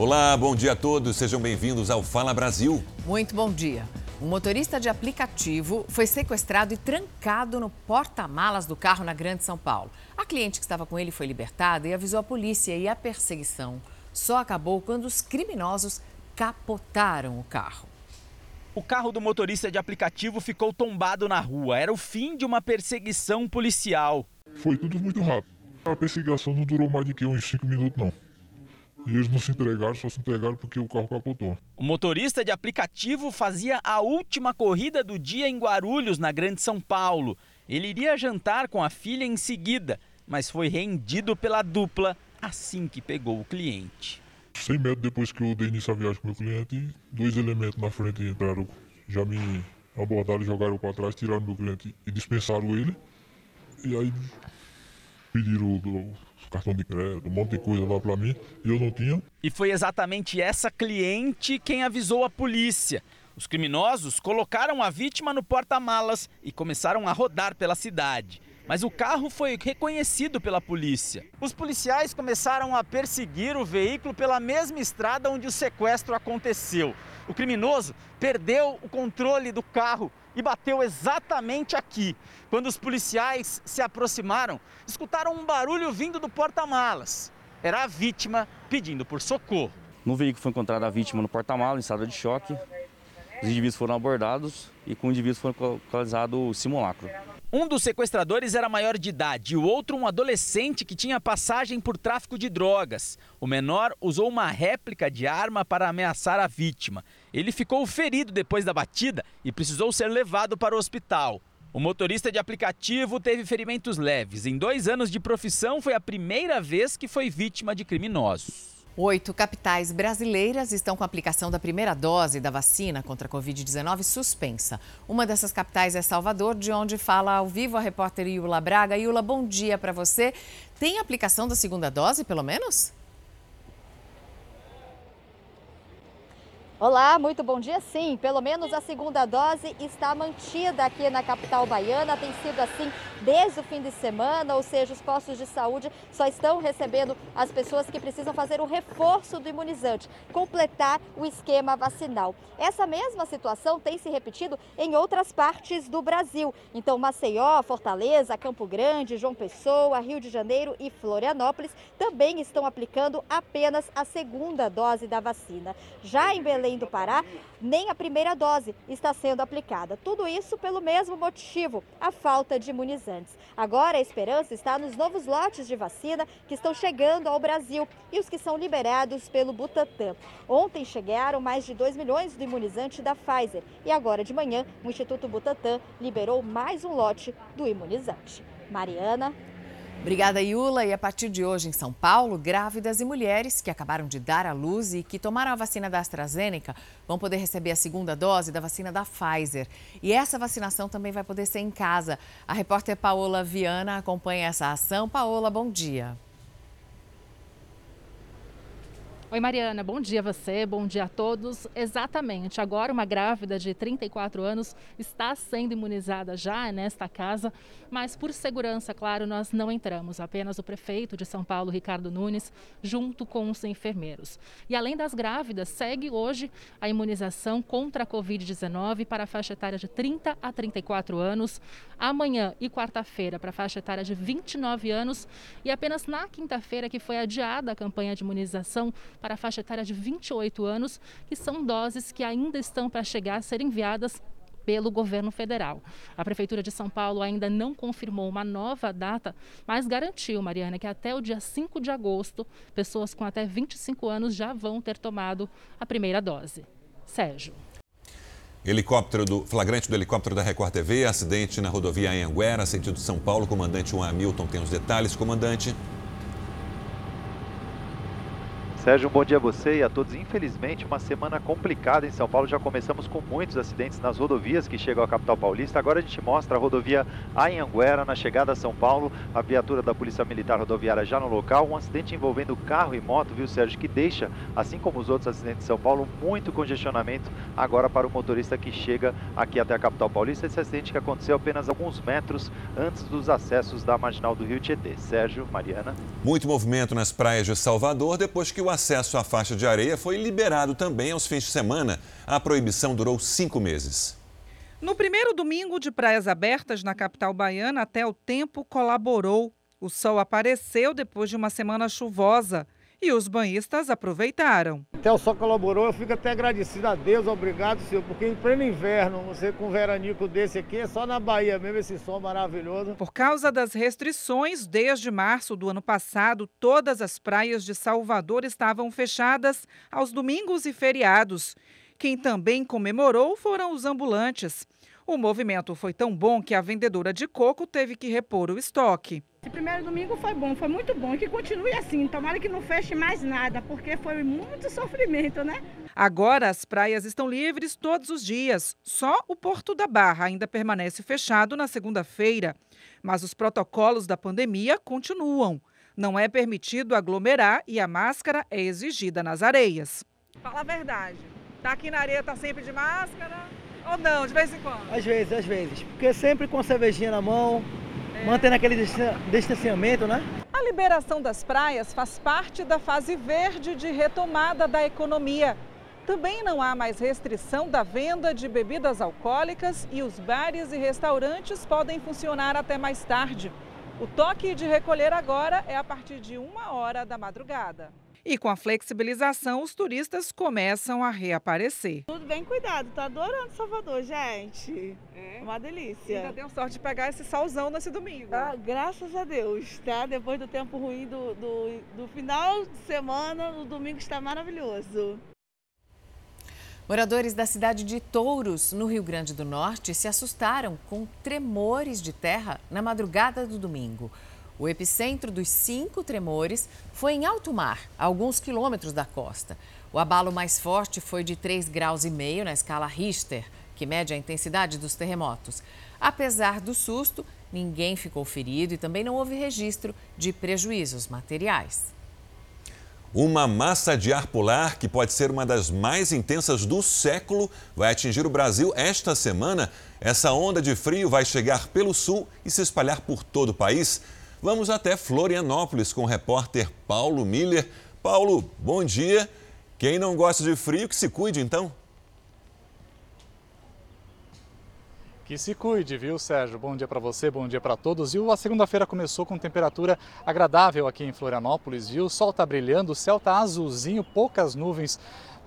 Olá, bom dia a todos. Sejam bem-vindos ao Fala Brasil. Muito bom dia. Um motorista de aplicativo foi sequestrado e trancado no porta-malas do carro na Grande São Paulo. A cliente que estava com ele foi libertada e avisou a polícia e a perseguição só acabou quando os criminosos capotaram o carro. O carro do motorista de aplicativo ficou tombado na rua. Era o fim de uma perseguição policial. Foi tudo muito rápido. A perseguição não durou mais do que uns 5 minutos, não. E eles não se entregaram, só se entregaram porque o carro capotou. O motorista de aplicativo fazia a última corrida do dia em Guarulhos, na Grande São Paulo. Ele iria jantar com a filha em seguida, mas foi rendido pela dupla assim que pegou o cliente. Sem medo, depois que eu dei início à viagem com meu cliente, dois elementos na frente entraram, já me abordaram, jogaram para trás, tiraram meu cliente e dispensaram ele. E aí pediram o cartão de crédito, um monte de coisa lá para mim, e eu não tinha. E foi exatamente essa cliente quem avisou a polícia. Os criminosos colocaram a vítima no porta-malas e começaram a rodar pela cidade mas o carro foi reconhecido pela polícia. Os policiais começaram a perseguir o veículo pela mesma estrada onde o sequestro aconteceu. O criminoso perdeu o controle do carro e bateu exatamente aqui. Quando os policiais se aproximaram, escutaram um barulho vindo do porta-malas. Era a vítima pedindo por socorro. No veículo foi encontrada a vítima no porta-malas, em estado de choque. Os indivíduos foram abordados e com o indivíduo foi localizado o simulacro. Um dos sequestradores era maior de idade e o outro um adolescente que tinha passagem por tráfico de drogas. O menor usou uma réplica de arma para ameaçar a vítima. Ele ficou ferido depois da batida e precisou ser levado para o hospital. O motorista de aplicativo teve ferimentos leves. Em dois anos de profissão, foi a primeira vez que foi vítima de criminosos. Oito capitais brasileiras estão com a aplicação da primeira dose da vacina contra a Covid-19 suspensa. Uma dessas capitais é Salvador, de onde fala ao vivo a repórter Iula Braga. Iula, bom dia para você. Tem aplicação da segunda dose, pelo menos? Olá, muito bom dia. Sim, pelo menos a segunda dose está mantida aqui na capital baiana. Tem sido assim desde o fim de semana, ou seja, os postos de saúde só estão recebendo as pessoas que precisam fazer o reforço do imunizante, completar o esquema vacinal. Essa mesma situação tem se repetido em outras partes do Brasil. Então, Maceió, Fortaleza, Campo Grande, João Pessoa, Rio de Janeiro e Florianópolis também estão aplicando apenas a segunda dose da vacina. Já em Belém do Pará, nem a primeira dose está sendo aplicada. Tudo isso pelo mesmo motivo, a falta de imunizantes. Agora a esperança está nos novos lotes de vacina que estão chegando ao Brasil e os que são liberados pelo Butantan. Ontem chegaram mais de 2 milhões do imunizante da Pfizer e agora de manhã o Instituto Butantan liberou mais um lote do imunizante. Mariana. Obrigada, Iula. E a partir de hoje, em São Paulo, grávidas e mulheres que acabaram de dar à luz e que tomaram a vacina da AstraZeneca vão poder receber a segunda dose da vacina da Pfizer. E essa vacinação também vai poder ser em casa. A repórter Paola Viana acompanha essa ação. Paola, bom dia. Oi, Mariana, bom dia a você, bom dia a todos. Exatamente, agora uma grávida de 34 anos está sendo imunizada já nesta casa, mas por segurança, claro, nós não entramos, apenas o prefeito de São Paulo, Ricardo Nunes, junto com os enfermeiros. E além das grávidas, segue hoje a imunização contra a Covid-19 para a faixa etária de 30 a 34 anos, amanhã e quarta-feira para a faixa etária de 29 anos e apenas na quinta-feira que foi adiada a campanha de imunização para a faixa etária de 28 anos, que são doses que ainda estão para chegar a ser enviadas pelo governo federal. A Prefeitura de São Paulo ainda não confirmou uma nova data, mas garantiu, Mariana, que até o dia 5 de agosto, pessoas com até 25 anos já vão ter tomado a primeira dose. Sérgio. Helicóptero do flagrante do helicóptero da Record TV, acidente na rodovia Anhanguera, sentido São Paulo. Comandante Juan Hamilton tem os detalhes. Comandante. Sérgio, um bom dia a você e a todos. Infelizmente, uma semana complicada em São Paulo. Já começamos com muitos acidentes nas rodovias que chegam à capital paulista. Agora a gente mostra a rodovia Anhanguera, na chegada a São Paulo. A viatura da Polícia Militar Rodoviária já no local. Um acidente envolvendo carro e moto, viu, Sérgio? Que deixa, assim como os outros acidentes de São Paulo, muito congestionamento agora para o motorista que chega aqui até a capital paulista. Esse acidente que aconteceu apenas alguns metros antes dos acessos da marginal do Rio Tietê. Sérgio, Mariana. Muito movimento nas praias de Salvador depois que o o acesso à faixa de areia foi liberado também aos fins de semana. A proibição durou cinco meses. No primeiro domingo de praias abertas na capital baiana, até o tempo colaborou. O sol apareceu depois de uma semana chuvosa e os banhistas aproveitaram. Até o sol colaborou, eu fico até agradecido a Deus, obrigado, senhor, porque em pleno inverno, você com um veranico desse aqui, é só na Bahia mesmo esse sol maravilhoso. Por causa das restrições, desde março do ano passado, todas as praias de Salvador estavam fechadas aos domingos e feriados. Quem também comemorou foram os ambulantes. O movimento foi tão bom que a vendedora de coco teve que repor o estoque. Esse primeiro domingo foi bom, foi muito bom e que continue assim. Tomara que não feche mais nada, porque foi muito sofrimento, né? Agora as praias estão livres todos os dias. Só o Porto da Barra ainda permanece fechado na segunda-feira. Mas os protocolos da pandemia continuam. Não é permitido aglomerar e a máscara é exigida nas areias. Fala a verdade. Tá aqui na areia, tá sempre de máscara? Ou não, de vez em quando? Às vezes, às vezes. Porque sempre com cervejinha na mão, é. mantendo aquele distanciamento, né? A liberação das praias faz parte da fase verde de retomada da economia. Também não há mais restrição da venda de bebidas alcoólicas e os bares e restaurantes podem funcionar até mais tarde. O toque de recolher agora é a partir de uma hora da madrugada. E com a flexibilização, os turistas começam a reaparecer. Tudo bem cuidado, tá adorando Salvador, gente. É uma delícia. E ainda deu sorte de pegar esse solzão nesse domingo. Ah, graças a Deus, tá? Depois do tempo ruim do, do, do final de semana, o domingo está maravilhoso. Moradores da cidade de Touros, no Rio Grande do Norte, se assustaram com tremores de terra na madrugada do domingo. O epicentro dos cinco tremores foi em alto mar, a alguns quilômetros da costa. O abalo mais forte foi de 3,5 graus e meio na escala Richter, que mede a intensidade dos terremotos. Apesar do susto, ninguém ficou ferido e também não houve registro de prejuízos materiais. Uma massa de ar polar, que pode ser uma das mais intensas do século, vai atingir o Brasil esta semana. Essa onda de frio vai chegar pelo sul e se espalhar por todo o país. Vamos até Florianópolis com o repórter Paulo Miller. Paulo, bom dia. Quem não gosta de frio, que se cuide então. Que se cuide, viu, Sérgio? Bom dia para você, bom dia para todos. E a segunda-feira começou com temperatura agradável aqui em Florianópolis, viu? O sol está brilhando, o céu está azulzinho, poucas nuvens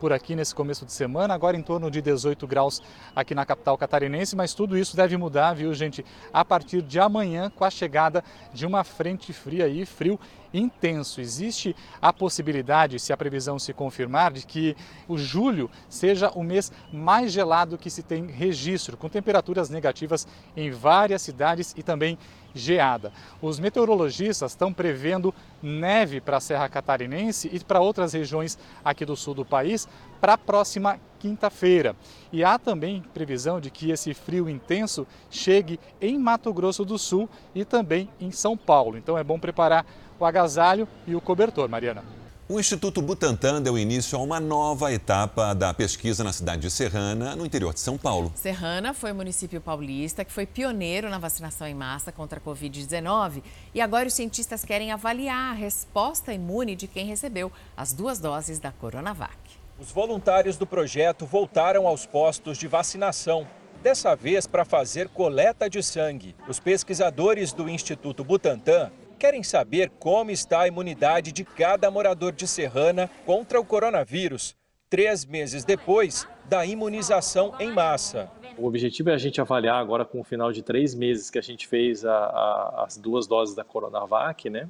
por aqui nesse começo de semana, agora em torno de 18 graus aqui na capital catarinense, mas tudo isso deve mudar, viu, gente, a partir de amanhã com a chegada de uma frente fria e frio intenso. Existe a possibilidade, se a previsão se confirmar, de que o julho seja o mês mais gelado que se tem registro, com temperaturas negativas em várias cidades e também geada. Os meteorologistas estão prevendo neve para a Serra Catarinense e para outras regiões aqui do sul do país para a próxima quinta-feira. E há também previsão de que esse frio intenso chegue em Mato Grosso do Sul e também em São Paulo. Então é bom preparar o agasalho e o cobertor, Mariana. O Instituto Butantan deu início a uma nova etapa da pesquisa na cidade de Serrana, no interior de São Paulo. Serrana foi o município paulista que foi pioneiro na vacinação em massa contra a Covid-19 e agora os cientistas querem avaliar a resposta imune de quem recebeu as duas doses da Coronavac. Os voluntários do projeto voltaram aos postos de vacinação, dessa vez para fazer coleta de sangue. Os pesquisadores do Instituto Butantan querem saber como está a imunidade de cada morador de Serrana contra o coronavírus, três meses depois da imunização em massa. O objetivo é a gente avaliar agora com o final de três meses que a gente fez a, a, as duas doses da Coronavac, né,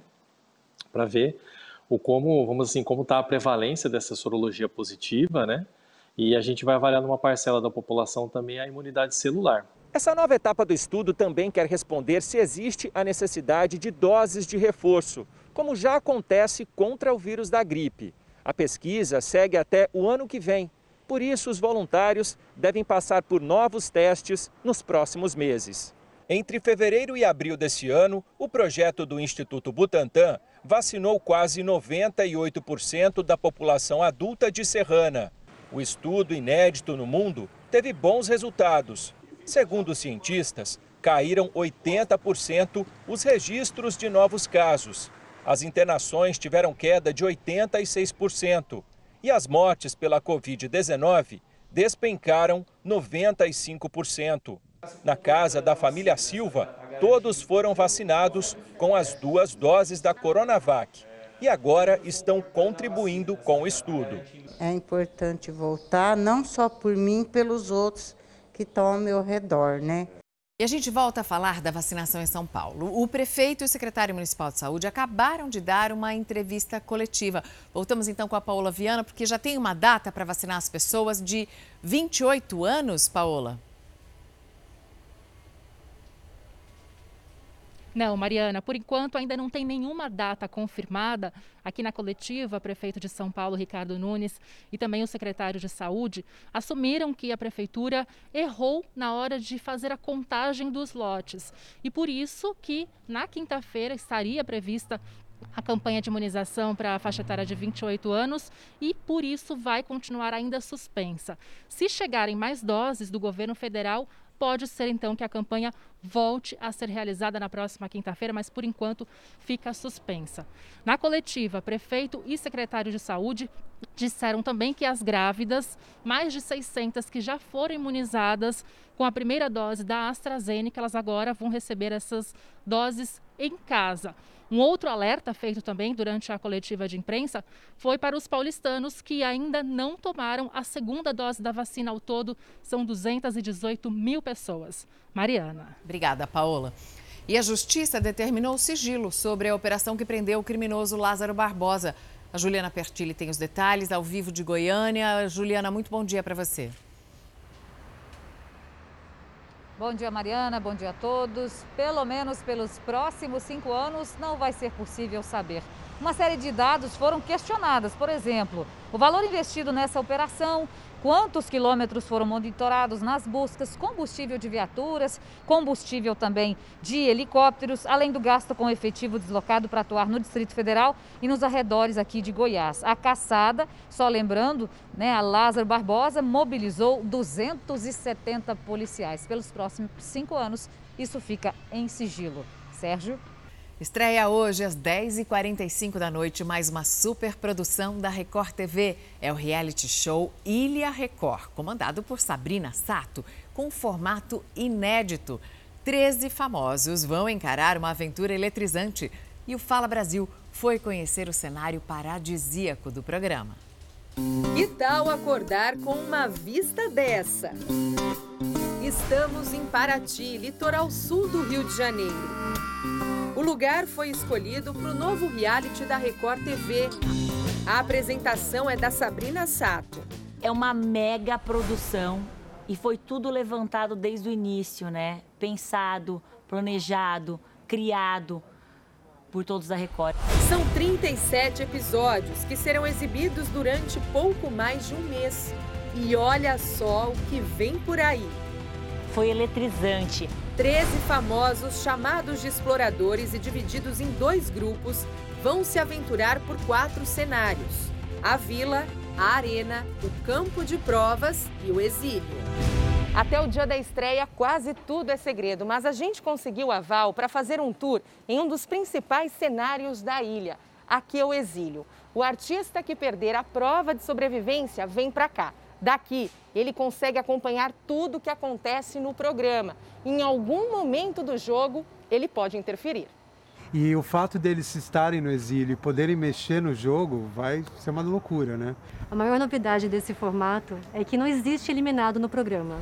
para ver o como, vamos assim, como está a prevalência dessa sorologia positiva, né, e a gente vai avaliar numa parcela da população também a imunidade celular. Essa nova etapa do estudo também quer responder se existe a necessidade de doses de reforço, como já acontece contra o vírus da gripe. A pesquisa segue até o ano que vem. Por isso, os voluntários devem passar por novos testes nos próximos meses. Entre fevereiro e abril desse ano, o projeto do Instituto Butantan vacinou quase 98% da população adulta de Serrana. O estudo, inédito no mundo, teve bons resultados Segundo os cientistas, caíram 80% os registros de novos casos. As internações tiveram queda de 86% e as mortes pela Covid-19 despencaram 95%. Na casa da família Silva, todos foram vacinados com as duas doses da Coronavac e agora estão contribuindo com o estudo. É importante voltar, não só por mim, pelos outros que estão ao meu redor, né? E a gente volta a falar da vacinação em São Paulo. O prefeito e o secretário municipal de saúde acabaram de dar uma entrevista coletiva. Voltamos então com a Paola Viana, porque já tem uma data para vacinar as pessoas de 28 anos, Paola. Não, Mariana, por enquanto ainda não tem nenhuma data confirmada. Aqui na coletiva, o prefeito de São Paulo, Ricardo Nunes, e também o secretário de Saúde assumiram que a prefeitura errou na hora de fazer a contagem dos lotes. E por isso que na quinta-feira estaria prevista a campanha de imunização para a faixa etária de 28 anos e, por isso, vai continuar ainda suspensa. Se chegarem mais doses do governo federal, pode ser então que a campanha volte a ser realizada na próxima quinta-feira, mas por enquanto fica suspensa. Na coletiva, prefeito e secretário de saúde disseram também que as grávidas, mais de 600 que já foram imunizadas com a primeira dose da AstraZeneca, elas agora vão receber essas doses em casa. Um outro alerta feito também durante a coletiva de imprensa foi para os paulistanos que ainda não tomaram a segunda dose da vacina. Ao todo, são 218 mil pessoas. Mariana. Obrigada, Paola. E a Justiça determinou sigilo sobre a operação que prendeu o criminoso Lázaro Barbosa. A Juliana Pertilli tem os detalhes ao vivo de Goiânia. Juliana, muito bom dia para você. Bom dia, Mariana. Bom dia a todos. Pelo menos pelos próximos cinco anos, não vai ser possível saber. Uma série de dados foram questionados. Por exemplo, o valor investido nessa operação, quantos quilômetros foram monitorados nas buscas, combustível de viaturas, combustível também de helicópteros, além do gasto com efetivo deslocado para atuar no Distrito Federal e nos arredores aqui de Goiás. A caçada, só lembrando, né, a Lázaro Barbosa mobilizou 270 policiais. Pelos próximos cinco anos, isso fica em sigilo. Sérgio? Estreia hoje às 10h45 da noite mais uma super produção da Record TV. É o reality show Ilha Record, comandado por Sabrina Sato, com formato inédito. Treze famosos vão encarar uma aventura eletrizante. E o Fala Brasil foi conhecer o cenário paradisíaco do programa. Que tal acordar com uma vista dessa? Estamos em Paraty, litoral sul do Rio de Janeiro. O lugar foi escolhido para o novo reality da Record TV. A apresentação é da Sabrina Sato. É uma mega produção e foi tudo levantado desde o início, né? Pensado, planejado, criado por todos da Record. São 37 episódios que serão exibidos durante pouco mais de um mês. E olha só o que vem por aí. Foi eletrizante. 13 famosos chamados de exploradores e divididos em dois grupos vão se aventurar por quatro cenários: a vila, a arena, o campo de provas e o exílio. Até o dia da estreia, quase tudo é segredo, mas a gente conseguiu aval para fazer um tour em um dos principais cenários da ilha. Aqui é o exílio. O artista que perder a prova de sobrevivência vem para cá. Daqui, ele consegue acompanhar tudo o que acontece no programa. Em algum momento do jogo, ele pode interferir. E o fato deles estarem no exílio e poderem mexer no jogo vai ser uma loucura, né? A maior novidade desse formato é que não existe eliminado no programa.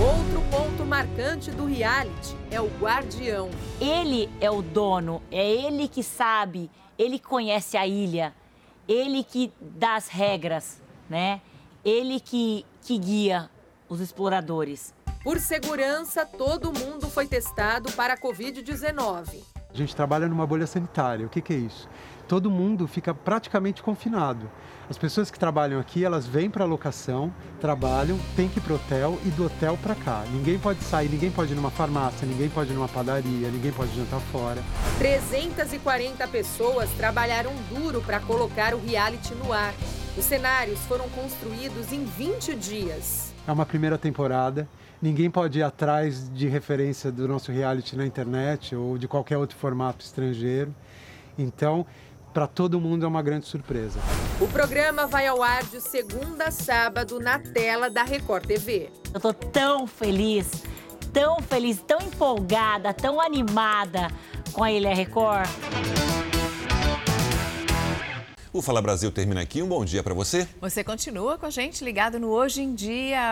Outro ponto marcante do reality é o guardião. Ele é o dono, é ele que sabe, ele conhece a ilha, ele que dá as regras, né? ele que, que guia os exploradores. Por segurança, todo mundo foi testado para a Covid-19. A gente trabalha numa bolha sanitária. O que, que é isso? Todo mundo fica praticamente confinado. As pessoas que trabalham aqui, elas vêm para a locação, trabalham, têm que ir para o hotel e do hotel para cá. Ninguém pode sair, ninguém pode ir numa farmácia, ninguém pode ir numa padaria, ninguém pode jantar fora. 340 pessoas trabalharam duro para colocar o reality no ar. Os cenários foram construídos em 20 dias. É uma primeira temporada. Ninguém pode ir atrás de referência do nosso reality na internet ou de qualquer outro formato estrangeiro. Então, para todo mundo é uma grande surpresa. O programa vai ao ar de segunda a sábado na tela da Record TV. Eu tô tão feliz, tão feliz, tão empolgada, tão animada com a Ilha Record. O Fala Brasil termina aqui. Um bom dia para você. Você continua com a gente ligado no Hoje em Dia.